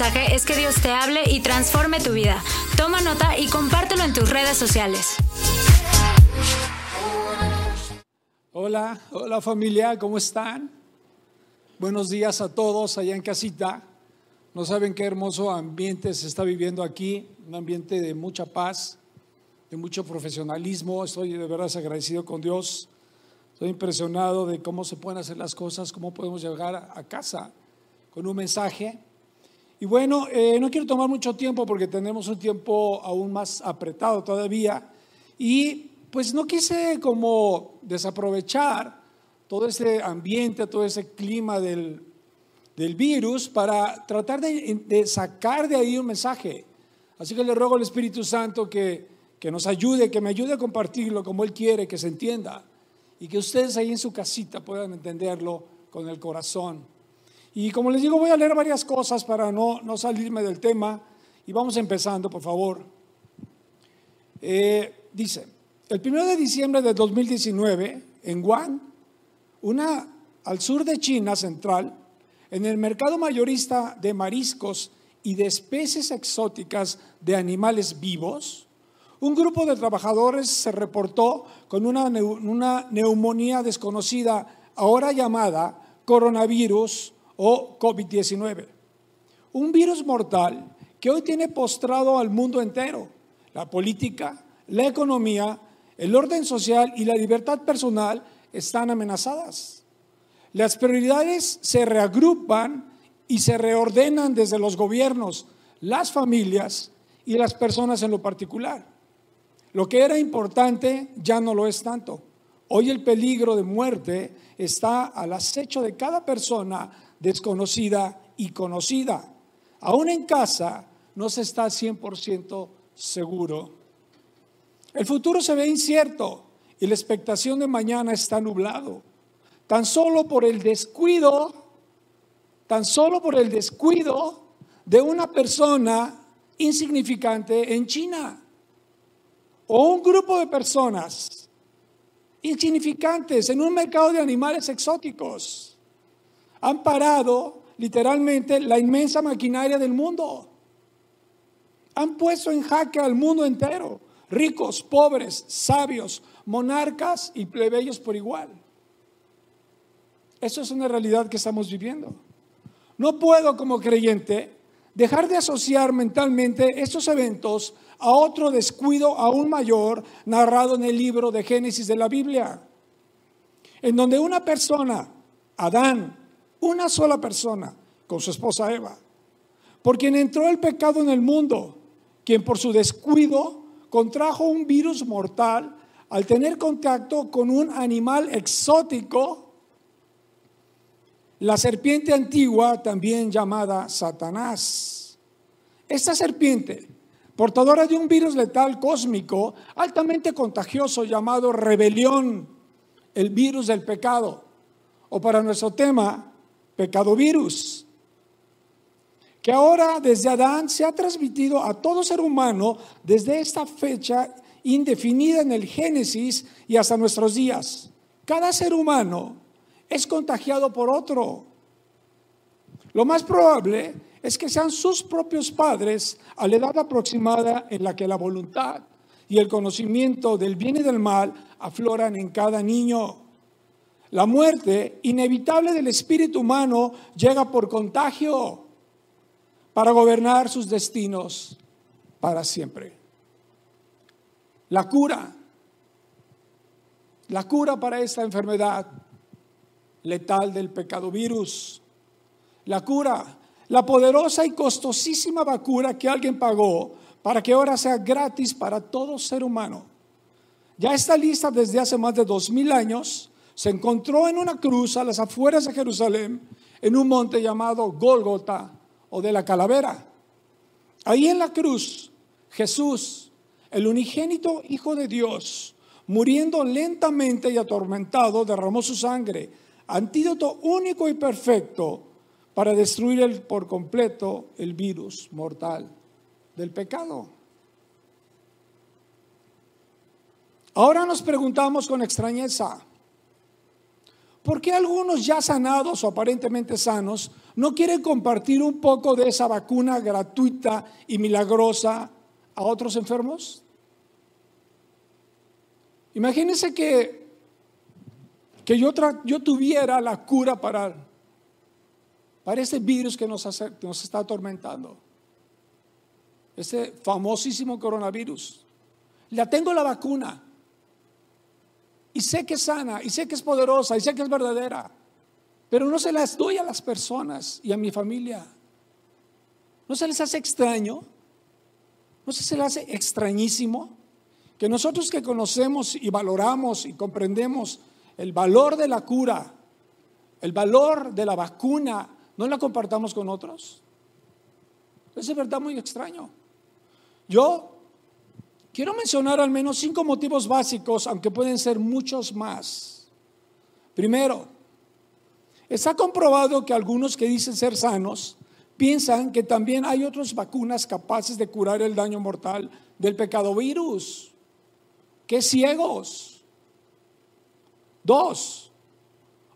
es que Dios te hable y transforme tu vida. Toma nota y compártelo en tus redes sociales. Hola, hola familia, ¿cómo están? Buenos días a todos allá en casita. No saben qué hermoso ambiente se está viviendo aquí, un ambiente de mucha paz, de mucho profesionalismo. Estoy de verdad agradecido con Dios. Estoy impresionado de cómo se pueden hacer las cosas, cómo podemos llegar a casa con un mensaje. Y bueno, eh, no quiero tomar mucho tiempo porque tenemos un tiempo aún más apretado todavía. Y pues no quise como desaprovechar todo ese ambiente, todo ese clima del, del virus para tratar de, sacar de ahí un mensaje. Así que le ruego al Espíritu Santo que, que nos ayude, que me ayude a compartirlo como Él quiere, que se entienda y que ustedes ahí en su casita puedan entenderlo con el corazón. Y como les digo, voy a leer varias cosas para no, no salirme del tema y vamos empezando, por favor. Eh, dice, el 1 de diciembre de 2019, en Wuhan, una al sur de China central, en el mercado mayorista de mariscos y de especies exóticas de animales vivos, un grupo de trabajadores se reportó con una, una neumonía desconocida, ahora llamada coronavirus o COVID-19. Un virus mortal que hoy tiene postrado al mundo entero. La política, la economía, el orden social y la libertad personal están amenazadas. Las prioridades se reagrupan y se reordenan desde los gobiernos, las familias y las personas en lo particular. Lo que era importante ya no lo es tanto. Hoy el peligro de muerte está al acecho de cada persona desconocida y conocida. Aún en casa no se está 100% seguro. El futuro se ve incierto y la expectación de mañana está nublado tan solo por el descuido, tan solo por el descuido de una persona insignificante en China. O un grupo de personas insignificantes en un mercado de animales exóticos. Han parado literalmente la inmensa maquinaria del mundo. Han puesto en jaque al mundo entero, ricos, pobres, sabios, monarcas y plebeyos por igual. Eso es una realidad que estamos viviendo. No puedo como creyente dejar de asociar mentalmente estos eventos a otro descuido aún mayor narrado en el libro de Génesis de la Biblia, en donde una persona, Adán, una sola persona, con su esposa Eva, por quien entró el pecado en el mundo, quien por su descuido contrajo un virus mortal al tener contacto con un animal exótico la serpiente antigua, también llamada Satanás. Esta serpiente, portadora de un virus letal cósmico altamente contagioso llamado rebelión, el virus del pecado, o para nuestro tema, pecado virus, que ahora desde Adán se ha transmitido a todo ser humano desde esta fecha indefinida en el Génesis y hasta nuestros días. Cada ser humano es contagiado por otro. Lo más probable es que sean sus propios padres a la edad aproximada en la que la voluntad y el conocimiento del bien y del mal afloran en cada niño. La muerte inevitable del espíritu humano llega por contagio para gobernar sus destinos para siempre. La cura, la cura para esta enfermedad letal del pecado virus. La cura, la poderosa y costosísima vacuna que alguien pagó para que ahora sea gratis para todo ser humano. Ya está lista desde hace más de dos mil años. Se encontró en una cruz a las afueras de Jerusalén, en un monte llamado Gólgota o de la calavera. Ahí en la cruz, Jesús, el unigénito Hijo de Dios, muriendo lentamente y atormentado, derramó su sangre antídoto único y perfecto para destruir por completo el virus mortal del pecado. Ahora nos preguntamos con extrañeza, ¿por qué algunos ya sanados o aparentemente sanos no quiere compartir un poco de esa vacuna gratuita y milagrosa a otros enfermos? Imagínense que, que yo, tuviera la cura para, para este virus que nos, nos está atormentando, ese famosísimo coronavirus. La tengo la vacuna y sé que es sana y sé que es poderosa y sé que es verdadera pero no se las doy a las personas y a mi familia. ¿No se les hace extraño? ¿No se les hace extrañísimo? Que nosotros que conocemos y valoramos y comprendemos el valor de la cura, el valor de la vacuna, no la compartamos con otros. Es verdad muy extraño. Yo quiero mencionar al menos cinco motivos básicos, aunque pueden ser muchos más. Primero, Está comprobado que algunos que dicen ser sanos piensan que también hay otras vacunas capaces de curar el daño mortal del pecado virus. ¡Qué ciegos! Dos,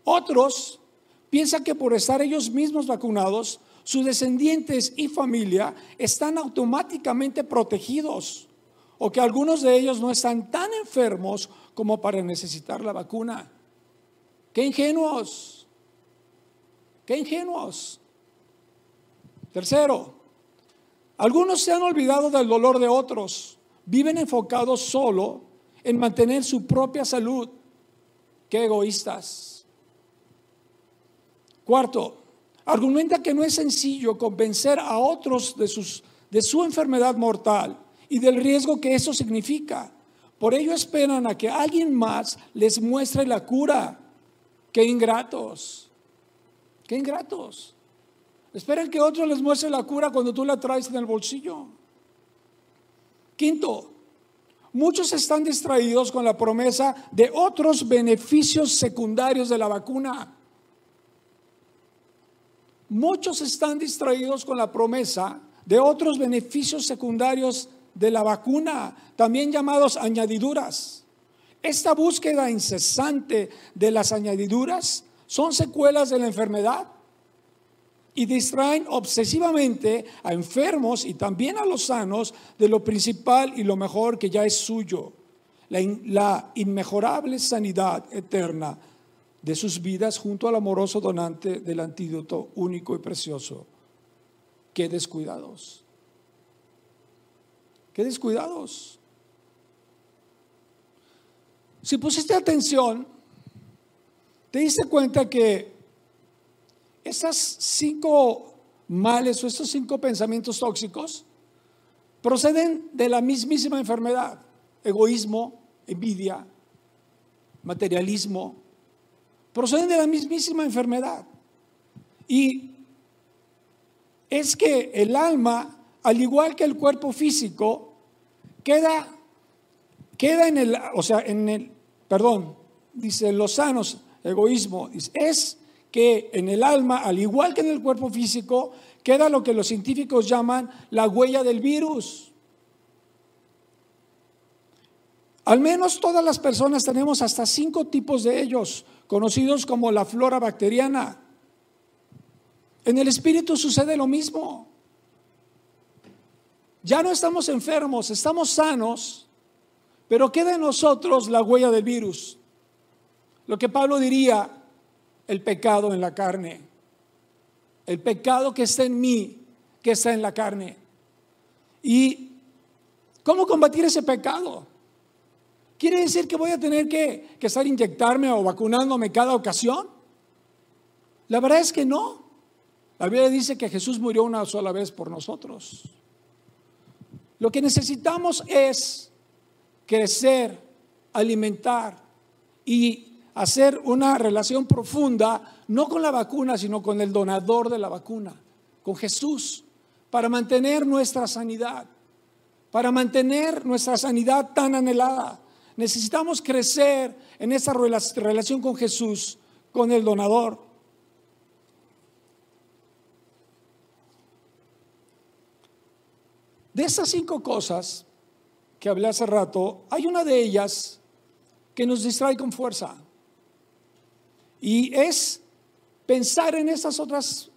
otros piensan que por estar ellos mismos vacunados, sus descendientes y familia están automáticamente protegidos o que algunos de ellos no están tan enfermos como para necesitar la vacuna. ¡Qué ingenuos! Qué ingenuos. Tercero, algunos se han olvidado del dolor de otros. Viven enfocados solo en mantener su propia salud. Qué egoístas. Cuarto, argumenta que no es sencillo convencer a otros de, de su enfermedad mortal y del riesgo que eso significa. Por ello esperan a que alguien más les muestre la cura. Qué ingratos. Qué ingratos. Esperan que otro les muestre la cura cuando tú la traes en el bolsillo. Quinto, muchos están distraídos con la promesa de otros beneficios secundarios de la vacuna. Muchos están distraídos con la promesa de otros beneficios secundarios de la vacuna, también llamados añadiduras. Esta búsqueda incesante de las añadiduras son secuelas de la enfermedad y distraen obsesivamente a enfermos y también a los sanos de lo principal y lo mejor que ya es suyo, la, inmejorable sanidad eterna de sus vidas junto al amoroso donante del antídoto único y precioso. Qué descuidados. Qué descuidados. Si pusiste atención, te diste cuenta que esas cinco males o estos cinco pensamientos tóxicos proceden de la mismísima enfermedad. Egoísmo, envidia, materialismo, proceden de la mismísima enfermedad. Y es que el alma, al igual que el cuerpo físico, queda, queda en el, o sea, en el, perdón, dice los sanos, egoísmo, es que en el alma, al igual que en el cuerpo físico, queda lo que los científicos llaman la huella del virus. Al menos todas las personas tenemos hasta cinco tipos de ellos, conocidos como la flora bacteriana. En el espíritu sucede lo mismo. Ya no estamos enfermos, estamos sanos, pero queda en nosotros la huella del virus. Lo que Pablo diría, el pecado en la carne. El pecado que está en mí, que está en la carne. ¿Y cómo combatir ese pecado? ¿Quiere decir que voy a tener que, estar inyectarme o vacunándome cada ocasión? La verdad es que no. La Biblia dice que Jesús murió una sola vez por nosotros. Lo que necesitamos es crecer, alimentar y hacer una relación profunda, no con la vacuna, sino con el donador de la vacuna, con Jesús, para mantener nuestra sanidad, para mantener nuestra sanidad tan anhelada. Necesitamos crecer en esa relación con Jesús, con el donador. De esas cinco cosas que hablé hace rato, hay una de ellas que nos distrae con fuerza. Y es pensar en esas otras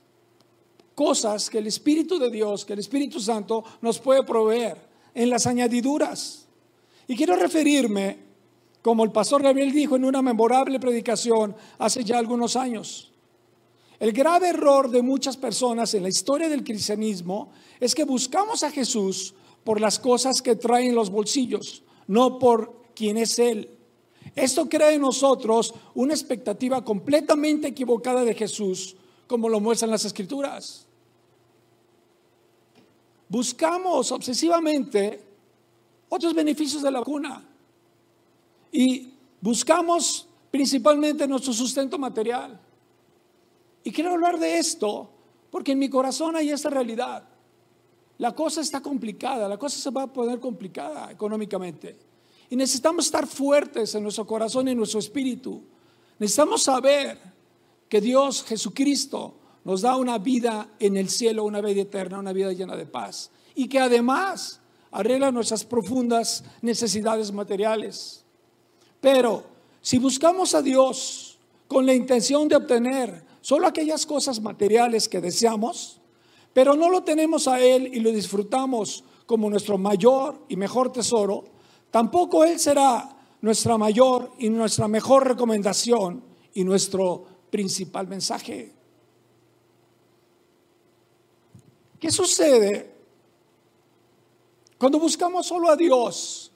cosas que el Espíritu de Dios, que el Espíritu Santo nos puede proveer en las añadiduras. Y quiero referirme, como el pastor Gabriel dijo en una memorable predicación hace ya algunos años, el grave error de muchas personas en la historia del cristianismo es que buscamos a Jesús por las cosas que trae en los bolsillos, no por quién es Él. Esto crea en nosotros una expectativa completamente equivocada de Jesús, como lo muestran las escrituras. Buscamos obsesivamente otros beneficios de la vacuna y buscamos principalmente nuestro sustento material. Y quiero hablar de esto porque en mi corazón hay esta realidad. La cosa está complicada, la cosa se va a poner complicada económicamente. Y necesitamos estar fuertes en nuestro corazón y en nuestro espíritu. Necesitamos saber que Dios, Jesucristo, nos da una vida en el cielo, una vida eterna, una vida llena de paz. Y que además arregla nuestras profundas necesidades materiales. Pero si buscamos a Dios con la intención de obtener solo aquellas cosas materiales que deseamos, pero no lo tenemos a Él y lo disfrutamos como nuestro mayor y mejor tesoro, tampoco Él será nuestra mayor y nuestra mejor recomendación y nuestro principal mensaje. ¿Qué sucede cuando buscamos solo a Dios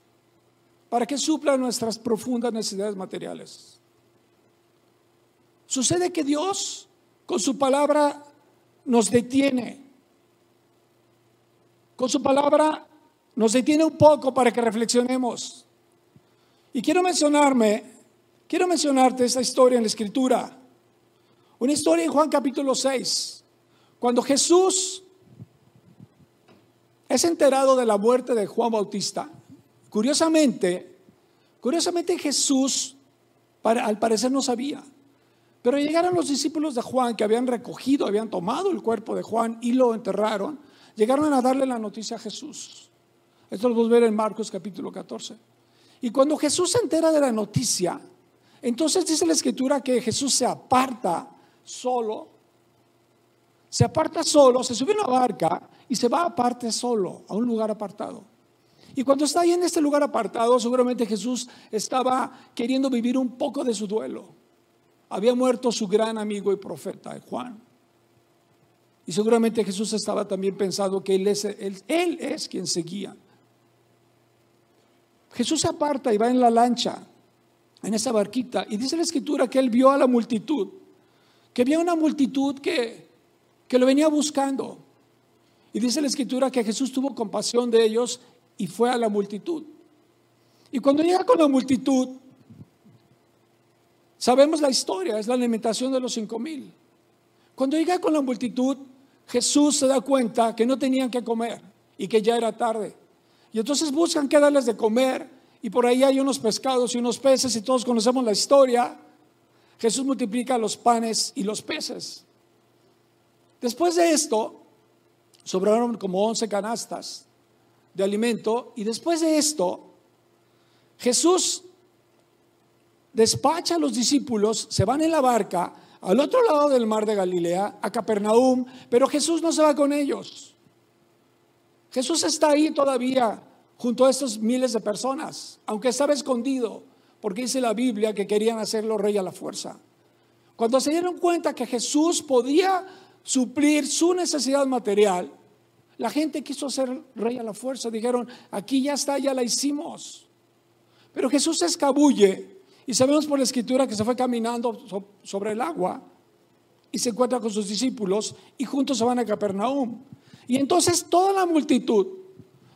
para que supla nuestras profundas necesidades materiales? Sucede que Dios con su palabra nos detiene. Con su palabra nos detiene un poco para que reflexionemos. Y quiero mencionarme, quiero mencionarte esta historia en la escritura. Una historia en Juan capítulo 6, cuando Jesús es enterado de la muerte de Juan Bautista. Curiosamente, curiosamente Jesús al parecer no sabía. Pero llegaron los discípulos de Juan que habían recogido, habían tomado el cuerpo de Juan y lo enterraron. Llegaron a darle la noticia a Jesús. Esto lo podemos ver en Marcos capítulo 14. Y cuando Jesús se entera de la noticia, entonces dice la escritura que Jesús se aparta solo, se aparta solo, se sube a una barca y se va aparte solo, a un lugar apartado. Y cuando está ahí en este lugar apartado, seguramente Jesús estaba queriendo vivir un poco de su duelo había muerto su gran amigo y profeta, Juan. Y seguramente Jesús estaba también pensando que él es, él, es quien seguía. Jesús se aparta y va en la lancha, en esa barquita, y dice la escritura que él vio a la multitud, que había una multitud que, que lo venía buscando. Y dice la escritura que Jesús tuvo compasión de ellos y fue a la multitud. Y cuando llega con la multitud, Sabemos la historia, es la alimentación de los cinco mil. Cuando llega con la multitud, Jesús se da cuenta que no tenían que comer y que ya era tarde. Y entonces buscan qué darles de comer y por ahí hay unos pescados y unos peces y todos conocemos la historia. Jesús multiplica los panes y los peces. Después de esto, sobraron como once canastas de alimento y después de esto, Jesús despacha a los discípulos, se van en la barca al otro lado del mar de Galilea, a Capernaum, pero Jesús no se va con ellos. Jesús está ahí todavía junto a estos miles de personas, aunque estaba escondido, porque dice la Biblia que querían hacerlo rey a la fuerza. Cuando se dieron cuenta que Jesús podía suplir su necesidad material, la gente quiso ser rey a la fuerza. Dijeron, aquí ya está, ya la hicimos. Pero Jesús se escabulle y sabemos por la escritura que se fue caminando sobre el agua y se encuentra con sus discípulos y juntos se van a Capernaum. Y entonces toda la multitud,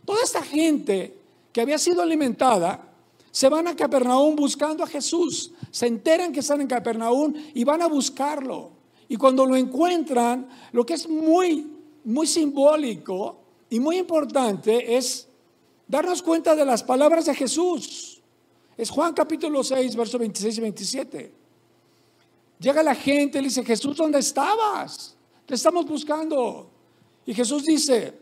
toda esta gente que había sido alimentada, se van a Capernaum buscando a Jesús. Se enteran que están en Capernaum y van a buscarlo. Y cuando lo encuentran, lo que es muy, muy simbólico y muy importante es darnos cuenta de las palabras de Jesús. Es Juan capítulo 6, versos 26 y 27. Llega la gente le dice, Jesús, ¿dónde estabas? Te estamos buscando. Y Jesús dice,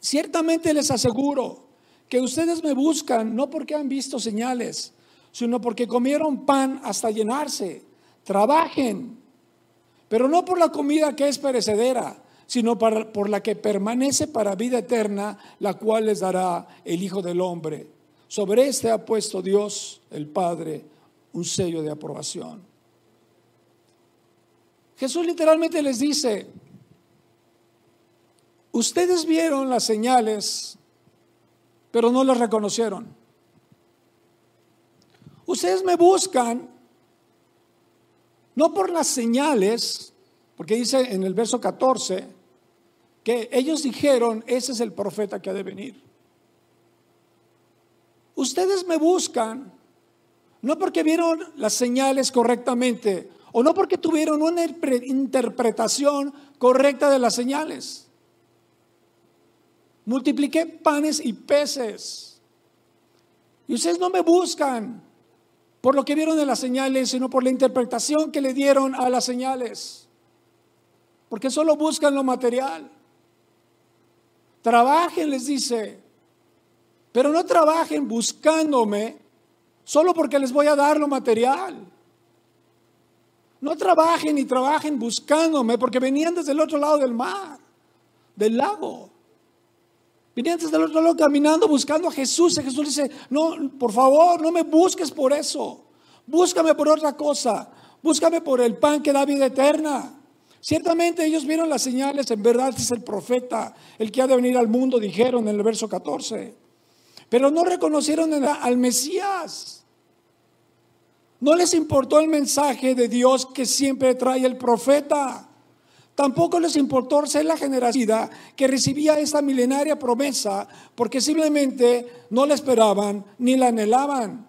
ciertamente les aseguro que ustedes me buscan no porque han visto señales, sino porque comieron pan hasta llenarse. Trabajen, pero no por la comida que es perecedera, sino por la que permanece para vida eterna, la cual les dará el Hijo del Hombre. Sobre este ha puesto Dios, el Padre, un sello de aprobación. Jesús literalmente les dice, ustedes vieron las señales, pero no las reconocieron. Ustedes me buscan no por las señales, porque dice en el verso 14 que ellos dijeron, ese es el profeta que ha de venir. Ustedes me buscan no porque vieron las señales correctamente o no porque tuvieron una interpretación correcta de las señales. Multipliqué panes y peces. Y ustedes no me buscan por lo que vieron de las señales, sino por la interpretación que le dieron a las señales. Porque solo buscan lo material. Trabajen, les dice, pero no trabajen buscándome solo porque les voy a dar lo material. No trabajen y trabajen buscándome porque venían desde el otro lado del mar, del lago. Venían desde el otro lado caminando buscando a Jesús. Y Jesús dice, no, por favor, no me busques por eso. Búscame por otra cosa. Búscame por el pan que da vida eterna. Ciertamente ellos vieron las señales, en verdad es el profeta, el que ha de venir al mundo, dijeron en el verso 14. Pero no reconocieron al Mesías. No les importó el mensaje de Dios que siempre trae el profeta. Tampoco les importó ser la generación que recibía esta milenaria promesa porque simplemente no la esperaban ni la anhelaban.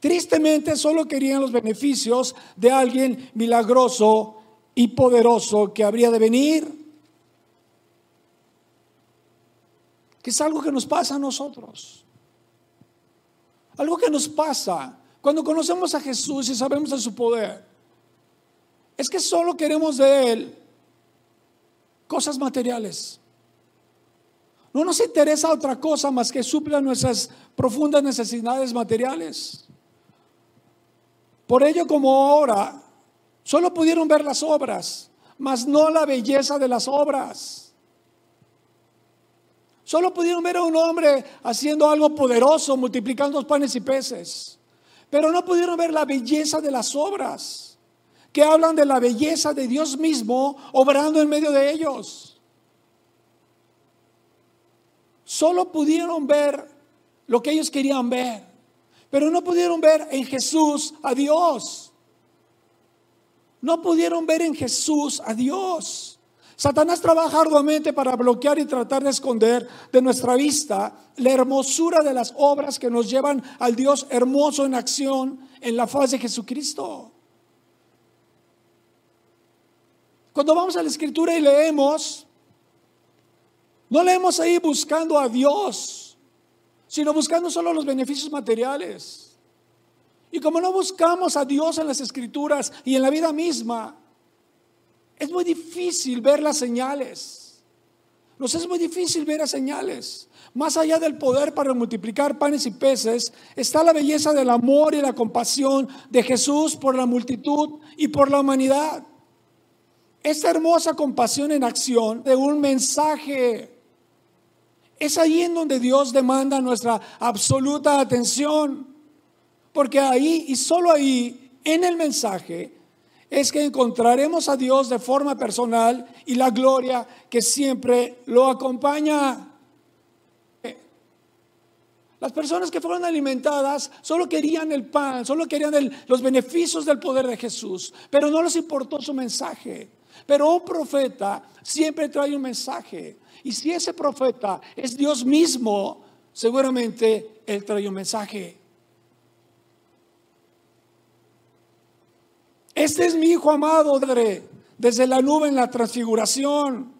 Tristemente solo querían los beneficios de alguien milagroso y poderoso que habría de venir. Es algo que nos pasa a nosotros. Algo que nos pasa cuando conocemos a Jesús y sabemos de su poder. Es que solo queremos de Él cosas materiales. No nos interesa otra cosa más que supla nuestras profundas necesidades materiales. Por ello, como ahora, solo pudieron ver las obras, mas no la belleza de las obras. Solo pudieron ver a un hombre haciendo algo poderoso, multiplicando panes y peces. Pero no pudieron ver la belleza de las obras, que hablan de la belleza de Dios mismo obrando en medio de ellos. Solo pudieron ver lo que ellos querían ver, pero no pudieron ver en Jesús a Dios. No pudieron ver en Jesús a Dios. Satanás trabaja arduamente para bloquear y tratar de esconder de nuestra vista la hermosura de las obras que nos llevan al Dios hermoso en acción en la faz de Jesucristo. Cuando vamos a la escritura y leemos, no leemos ahí buscando a Dios, sino buscando solo los beneficios materiales. Y como no buscamos a Dios en las escrituras y en la vida misma, es muy difícil ver las señales. Nos es muy difícil ver las señales. Más allá del poder para multiplicar panes y peces, está la belleza del amor y la compasión de Jesús por la multitud y por la humanidad. Esta hermosa compasión en acción de un mensaje. Es ahí en donde Dios demanda nuestra absoluta atención. Porque ahí y solo ahí, en el mensaje, es que encontraremos a Dios de forma personal y la gloria que siempre lo acompaña. Las personas que fueron alimentadas solo querían el pan, solo querían los beneficios del poder de Jesús, pero no les importó su mensaje. Pero un profeta siempre trae un mensaje. Y si ese profeta es Dios mismo, seguramente él trae un mensaje. Este es mi hijo amado, desde la nube en la transfiguración.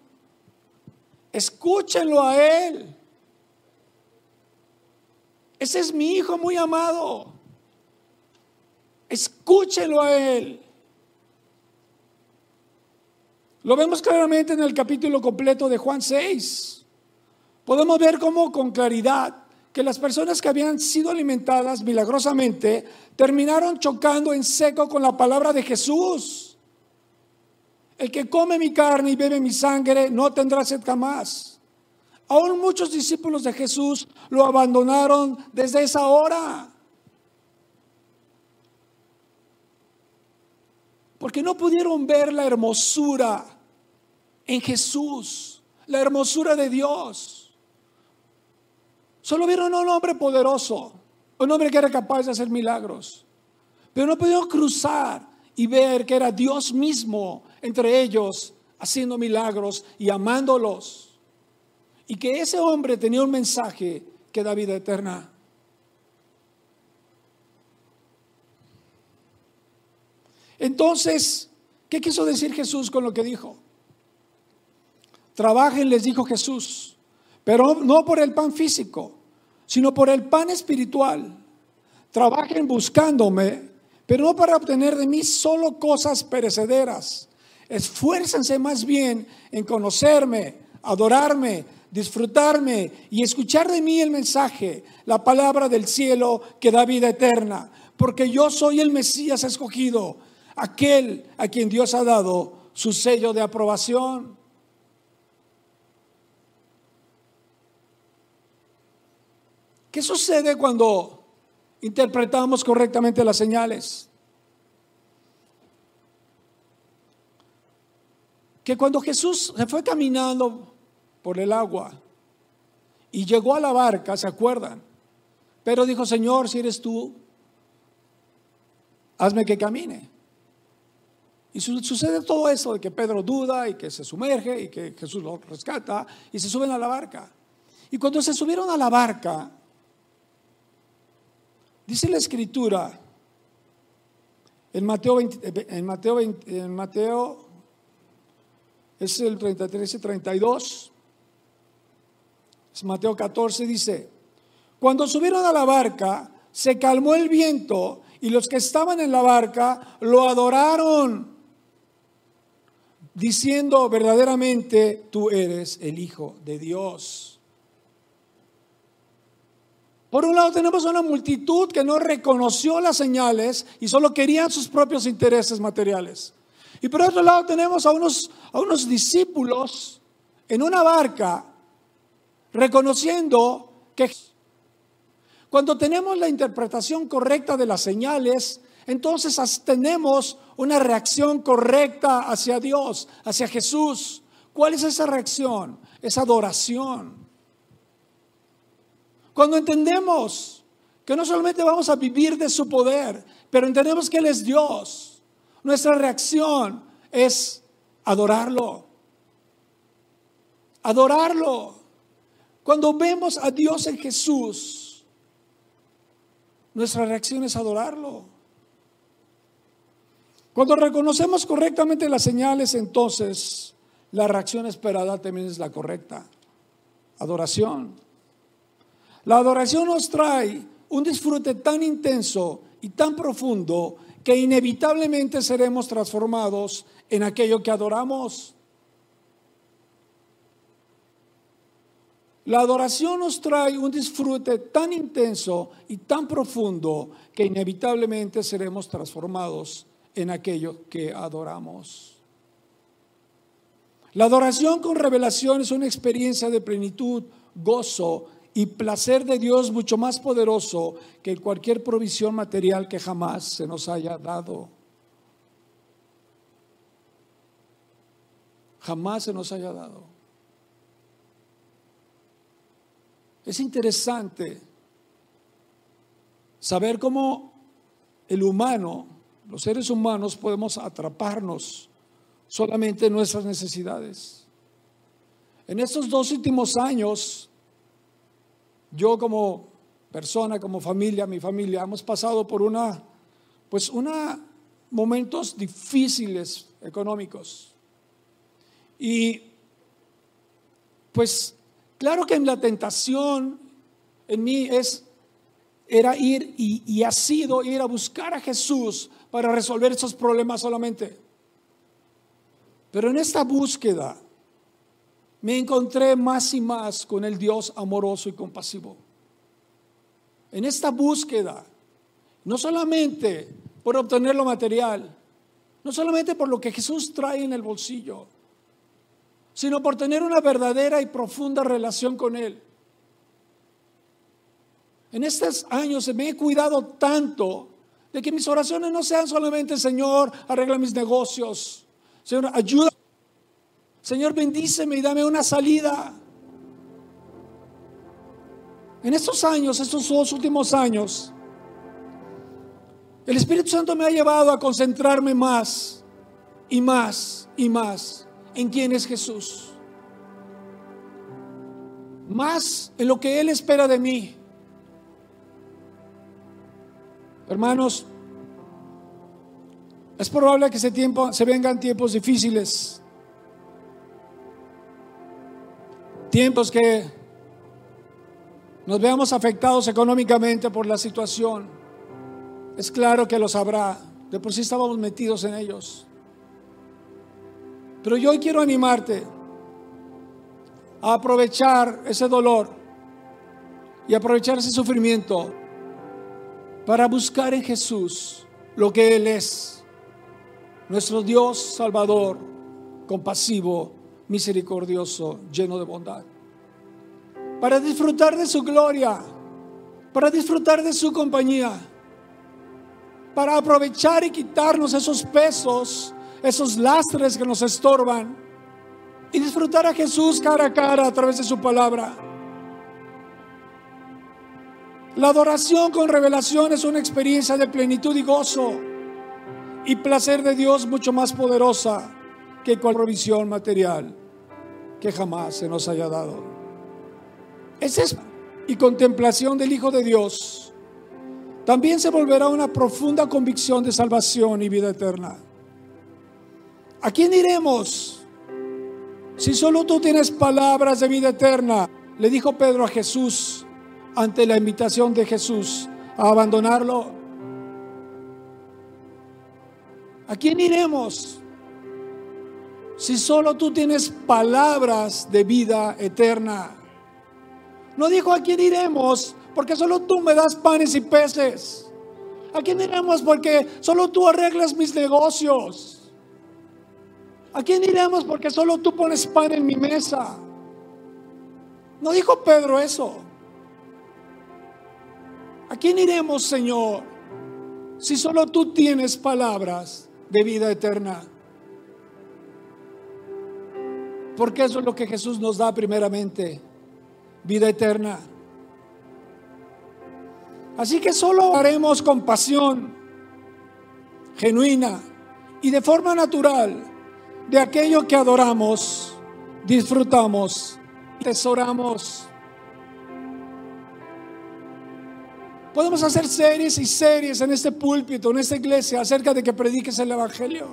Escúchenlo a él. Ese es mi hijo muy amado. Escúchenlo a él. Lo vemos claramente en el capítulo completo de Juan 6. Podemos ver cómo con claridad que las personas que habían sido alimentadas milagrosamente terminaron chocando en seco con la palabra de Jesús. el que come mi carne y bebe mi sangre no tendrá sed jamás. Aún muchos discípulos de Jesús lo abandonaron desde esa hora. Porque no pudieron ver la hermosura en Jesús, la hermosura de Dios. Solo vieron a un hombre poderoso, un hombre que era capaz de hacer milagros. Pero no pudieron cruzar y ver que era Dios mismo entre ellos haciendo milagros y amándolos. Y que ese hombre tenía un mensaje que da vida eterna. Entonces, ¿qué quiso decir Jesús con lo que dijo? Trabajen, les dijo Jesús, pero no por el pan físico, sino por el pan espiritual. Trabajen buscándome, pero no para obtener de mí solo cosas perecederas. Esfuércense más bien en conocerme, adorarme, disfrutarme y escuchar de mí el mensaje, la palabra del cielo que da vida eterna, porque yo soy el Mesías escogido aquel a quien Dios ha dado su sello de aprobación. ¿Qué sucede cuando interpretamos correctamente las señales? Que cuando Jesús se fue caminando por el agua y llegó a la barca, ¿se acuerdan? Pero dijo, Señor, si eres tú, hazme que camine. Y sucede todo eso de que Pedro duda y que se sumerge y que Jesús lo rescata y se suben a la barca. Y cuando se subieron a la barca, dice la escritura en Mateo, en Mateo, en Mateo es el 33 y 32, es Mateo 14, dice, cuando subieron a la barca, se calmó el viento y los que estaban en la barca lo adoraron diciendo verdaderamente tú eres el Hijo de Dios. Por un lado tenemos una multitud que no reconoció las señales y solo querían sus propios intereses materiales. Y por otro lado tenemos a unos, a unos discípulos en una barca reconociendo que cuando tenemos la interpretación correcta de las señales, entonces tenemos una reacción correcta hacia Dios, hacia Jesús. ¿Cuál es esa reacción? Es adoración. Cuando entendemos que no solamente vamos a vivir de su poder, pero entendemos que Él es Dios, nuestra reacción es adorarlo. Adorarlo. Cuando vemos a Dios en Jesús, nuestra reacción es adorarlo. Cuando reconocemos correctamente las señales, entonces la reacción esperada también es la correcta. Adoración. La adoración nos trae un disfrute tan intenso y tan profundo que inevitablemente seremos transformados en aquello que adoramos. La adoración nos trae un disfrute tan intenso y tan profundo que inevitablemente seremos transformados en aquello que adoramos. La adoración con revelación es una experiencia de plenitud, gozo y placer de Dios mucho más poderoso que cualquier provisión material que jamás se nos haya dado. Jamás se nos haya dado. Es interesante saber cómo el humano los seres humanos podemos atraparnos solamente en nuestras necesidades. En estos dos últimos años, yo como persona, como familia, mi familia, hemos pasado por una, pues una, momentos difíciles económicos. Y pues claro que en la tentación en mí es era ir y, y, ha sido ir a buscar a Jesús para resolver esos problemas solamente. Pero en esta búsqueda me encontré más y más con el Dios amoroso y compasivo. En esta búsqueda, no solamente por obtener lo material, No solamente por lo que Jesús trae en el bolsillo, sino por tener una verdadera y profunda relación con Él. En estos años me he cuidado tanto de que mis oraciones no sean solamente, Señor, arregla mis negocios, Señor, ayuda, Señor, bendíceme y dame una salida. En estos años, estos dos últimos años, el Espíritu Santo me ha llevado a concentrarme más y más y más en quién es Jesús. Más en lo que Él espera de mí. Hermanos, es probable que se, tiempo, se vengan tiempos difíciles. Tiempos que nos veamos afectados económicamente por la situación. Es claro que los habrá. De por sí estábamos metidos en ellos. Pero yo hoy quiero animarte a aprovechar ese dolor y aprovechar ese sufrimiento para buscar en Jesús lo que Él es, nuestro Dios Salvador, compasivo, misericordioso, lleno de bondad, para disfrutar de su gloria, para disfrutar de su compañía, para aprovechar y quitarnos esos pesos esos lastres que nos estorban y disfrutar a Jesús cara a cara a través de su palabra. La adoración con revelación es una experiencia de plenitud y gozo y placer de Dios mucho más poderosa que cualquier provisión material que jamás se nos haya dado. Es y contemplación del Hijo de Dios. También se volverá una profunda convicción de salvación y vida eterna. ¿A quién iremos? Si solo tú tienes palabras de vida eterna, le dijo Pedro a Jesús ante la invitación de Jesús a abandonarlo. ¿A quién iremos? Si solo tú tienes palabras de vida eterna. No dijo a quién iremos porque solo tú me das panes y peces. ¿A quién iremos porque solo tú arreglas mis negocios? ¿A quién iremos? Porque solo tú pones pan en mi mesa. No dijo Pedro eso. ¿A quién iremos, Señor? Si solo tú tienes palabras de vida eterna. Porque eso es lo que Jesús nos da primeramente, vida eterna. Así que solo haremos con pasión genuina y de forma natural de aquello que adoramos, disfrutamos, tesoramos. Podemos hacer series y series en este púlpito, en esta iglesia, acerca de que prediques el Evangelio,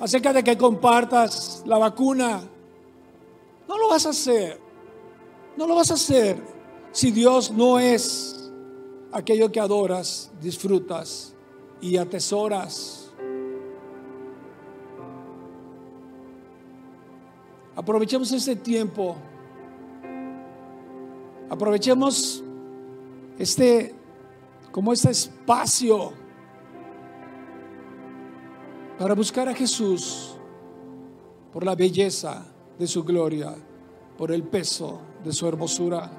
acerca de que compartas la vacuna. No lo vas a hacer, no lo vas a hacer si Dios no es aquello que adoras, disfrutas y atesoras. Aprovechemos este tiempo. Aprovechemos este como este espacio para buscar a Jesús por la belleza de su gloria, por el peso de su hermosura.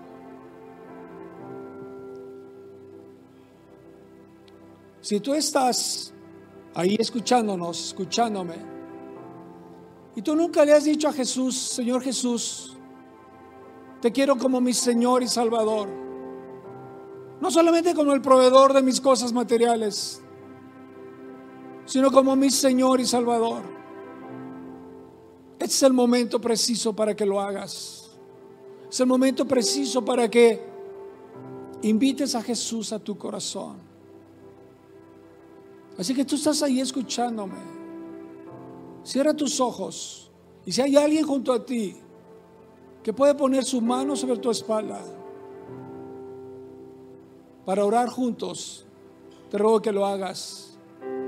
Si tú estás ahí escuchándonos, escuchándome, y tú nunca le has dicho a Jesús, Señor Jesús, te quiero como mi Señor y Salvador. No solamente como el proveedor de mis cosas materiales, sino como mi Señor y Salvador. Este es el momento preciso para que lo hagas. Es el momento preciso para que invites a Jesús a tu corazón. Así que tú estás ahí escuchándome. Cierra tus ojos. Y si hay alguien junto a ti que puede poner su mano sobre tu espalda para orar juntos, te ruego que lo hagas.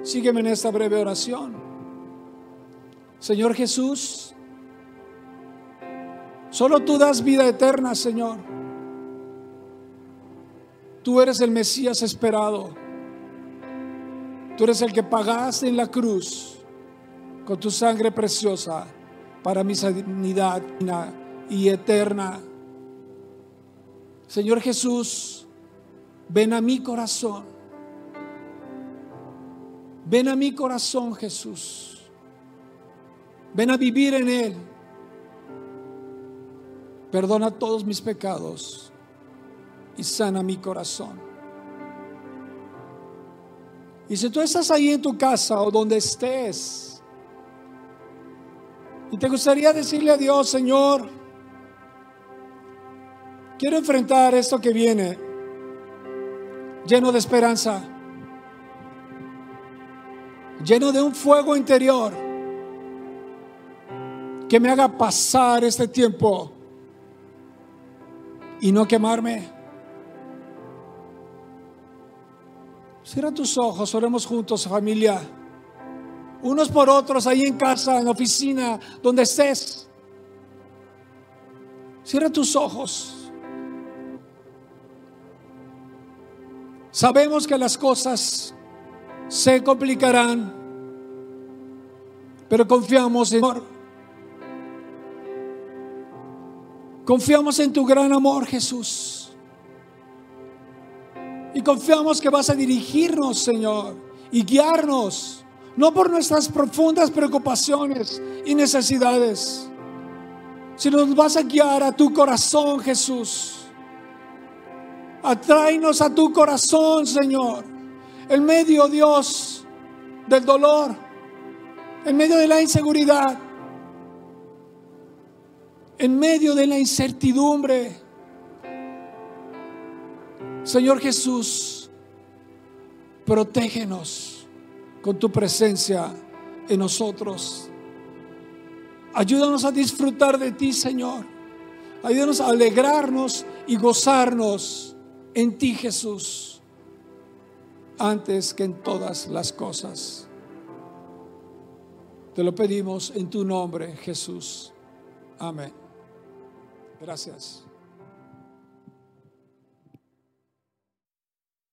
Sígueme en esta breve oración. Señor Jesús, solo tú das vida eterna, Señor. Tú eres el Mesías esperado. Tú eres el que pagaste en la cruz con tu sangre preciosa para mi sanidad y eterna. Señor Jesús, ven a mi corazón. Ven a mi corazón, Jesús. Ven a vivir en él. Perdona todos mis pecados y sana mi corazón. Y si tú estás ahí en tu casa o donde estés y te gustaría decirle a Dios, Señor, quiero enfrentar esto que viene lleno de esperanza, lleno de un fuego interior que me haga pasar este tiempo y no quemarme. Cierra tus ojos, oremos juntos, familia. Unos por otros, ahí en casa, en la oficina, donde estés. Cierra tus ojos. Sabemos que las cosas se complicarán, pero confiamos en Confiamos en tu gran amor, Jesús. Y confiamos que vas a dirigirnos, Señor, y guiarnos, no por nuestras profundas preocupaciones y necesidades, sino nos vas a guiar a tu corazón, Jesús. Atráenos a tu corazón, Señor, en medio, Dios, del dolor, en medio de la inseguridad, en medio de la incertidumbre. Señor Jesús, protégenos con tu presencia en nosotros. Ayúdanos a disfrutar de ti, Señor. Ayúdanos a alegrarnos y gozarnos en ti, Jesús, antes que en todas las cosas. Te lo pedimos en tu nombre, Jesús. Amén. Gracias.